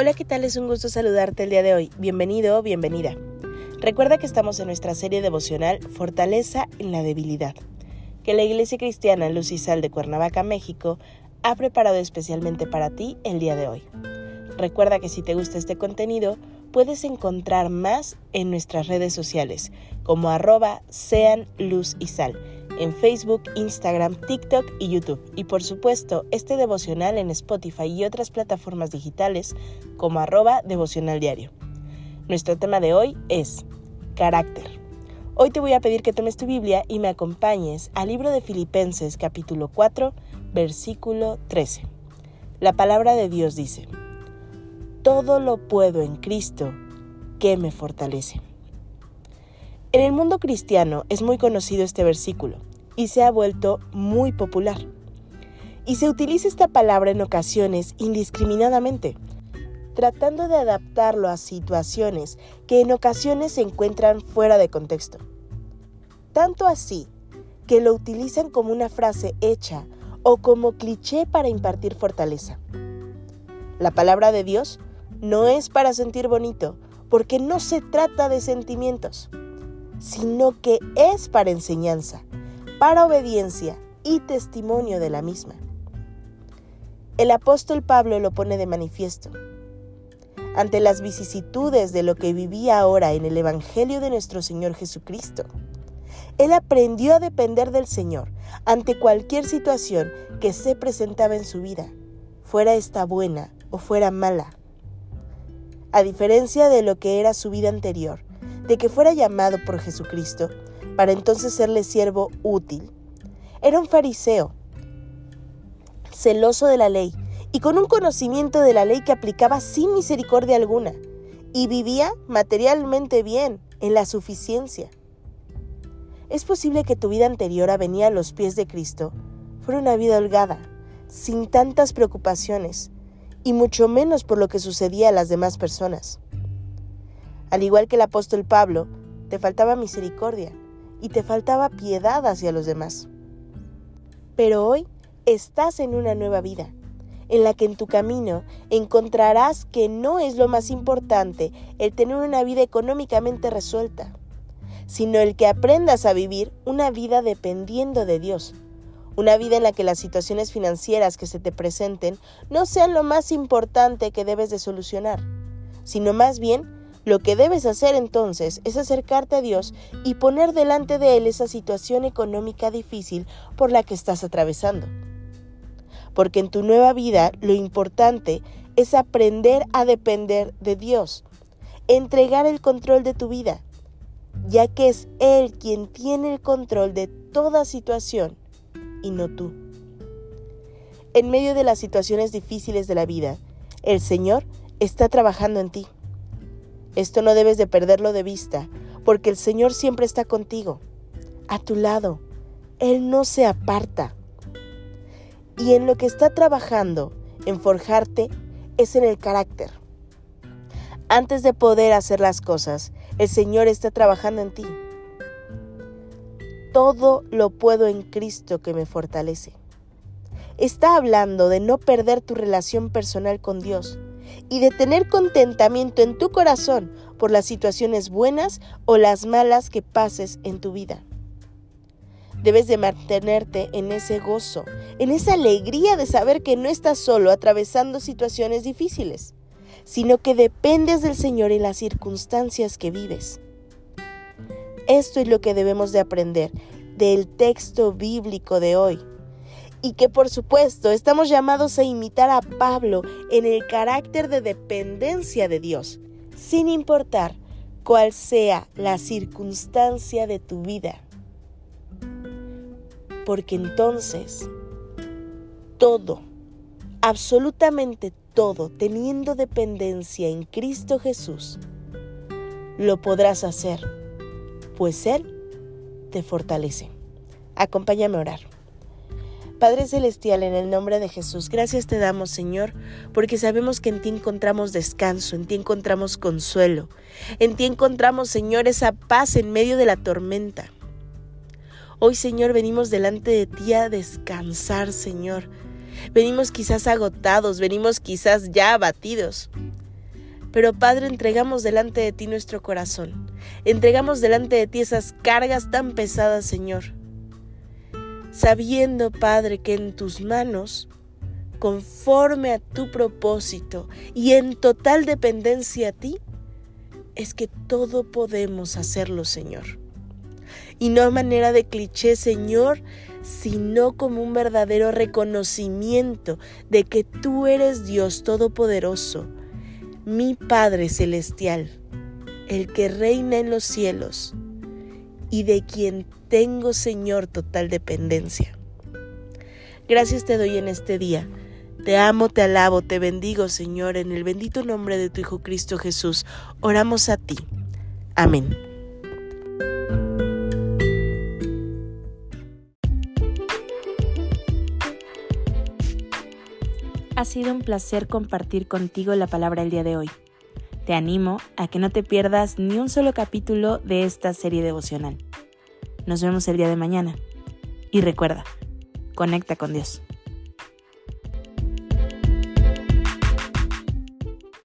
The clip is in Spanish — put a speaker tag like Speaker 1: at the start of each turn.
Speaker 1: Hola, ¿qué tal? Es un gusto saludarte el día de hoy. Bienvenido o bienvenida. Recuerda que estamos en nuestra serie devocional Fortaleza en la debilidad, que la Iglesia Cristiana Luz y Sal de Cuernavaca, México, ha preparado especialmente para ti el día de hoy. Recuerda que si te gusta este contenido, puedes encontrar más en nuestras redes sociales, como arroba sean luz y sal en Facebook, Instagram, TikTok y YouTube. Y por supuesto, este devocional en Spotify y otras plataformas digitales como arroba devocional diario. Nuestro tema de hoy es carácter. Hoy te voy a pedir que tomes tu Biblia y me acompañes al libro de Filipenses capítulo 4, versículo 13. La palabra de Dios dice, Todo lo puedo en Cristo que me fortalece. En el mundo cristiano es muy conocido este versículo y se ha vuelto muy popular. Y se utiliza esta palabra en ocasiones indiscriminadamente, tratando de adaptarlo a situaciones que en ocasiones se encuentran fuera de contexto. Tanto así que lo utilizan como una frase hecha o como cliché para impartir fortaleza. La palabra de Dios no es para sentir bonito, porque no se trata de sentimientos, sino que es para enseñanza, para obediencia y testimonio de la misma. El apóstol Pablo lo pone de manifiesto. Ante las vicisitudes de lo que vivía ahora en el Evangelio de nuestro Señor Jesucristo, él aprendió a depender del Señor ante cualquier situación que se presentaba en su vida, fuera esta buena o fuera mala. A diferencia de lo que era su vida anterior, de que fuera llamado por Jesucristo, para entonces serle siervo útil. Era un fariseo, celoso de la ley y con un conocimiento de la ley que aplicaba sin misericordia alguna, y vivía materialmente bien, en la suficiencia. Es posible que tu vida anterior a venir a los pies de Cristo fuera una vida holgada, sin tantas preocupaciones, y mucho menos por lo que sucedía a las demás personas. Al igual que el apóstol Pablo, te faltaba misericordia y te faltaba piedad hacia los demás. Pero hoy estás en una nueva vida, en la que en tu camino encontrarás que no es lo más importante el tener una vida económicamente resuelta, sino el que aprendas a vivir una vida dependiendo de Dios, una vida en la que las situaciones financieras que se te presenten no sean lo más importante que debes de solucionar, sino más bien lo que debes hacer entonces es acercarte a Dios y poner delante de Él esa situación económica difícil por la que estás atravesando. Porque en tu nueva vida lo importante es aprender a depender de Dios, entregar el control de tu vida, ya que es Él quien tiene el control de toda situación y no tú. En medio de las situaciones difíciles de la vida, el Señor está trabajando en ti. Esto no debes de perderlo de vista, porque el Señor siempre está contigo, a tu lado. Él no se aparta. Y en lo que está trabajando, en forjarte, es en el carácter. Antes de poder hacer las cosas, el Señor está trabajando en ti. Todo lo puedo en Cristo que me fortalece. Está hablando de no perder tu relación personal con Dios, y de tener contentamiento en tu corazón por las situaciones buenas o las malas que pases en tu vida. Debes de mantenerte en ese gozo, en esa alegría de saber que no estás solo atravesando situaciones difíciles, sino que dependes del Señor en las circunstancias que vives. Esto es lo que debemos de aprender del texto bíblico de hoy y que por supuesto estamos llamados a imitar a Pablo en el carácter de dependencia de Dios, sin importar cuál sea la circunstancia de tu vida. Porque entonces todo, absolutamente todo, teniendo dependencia en Cristo Jesús, lo podrás hacer, pues Él te fortalece. Acompáñame a orar. Padre Celestial, en el nombre de Jesús, gracias te damos, Señor, porque sabemos que en ti encontramos descanso, en ti encontramos consuelo, en ti encontramos, Señor, esa paz en medio de la tormenta. Hoy, Señor, venimos delante de ti a descansar, Señor. Venimos quizás agotados, venimos quizás ya abatidos. Pero Padre, entregamos delante de ti nuestro corazón. Entregamos delante de ti esas cargas tan pesadas, Señor sabiendo, Padre, que en tus manos, conforme a tu propósito y en total dependencia a ti, es que todo podemos hacerlo, Señor. Y no a manera de cliché, Señor, sino como un verdadero reconocimiento de que tú eres Dios Todopoderoso, mi Padre Celestial, el que reina en los cielos y de quien tengo, Señor, total dependencia. Gracias te doy en este día. Te amo, te alabo, te bendigo, Señor, en el bendito nombre de tu Hijo Cristo Jesús. Oramos a ti. Amén.
Speaker 2: Ha sido un placer compartir contigo la palabra el día de hoy. Te animo a que no te pierdas ni un solo capítulo de esta serie devocional. Nos vemos el día de mañana. Y recuerda, conecta con Dios.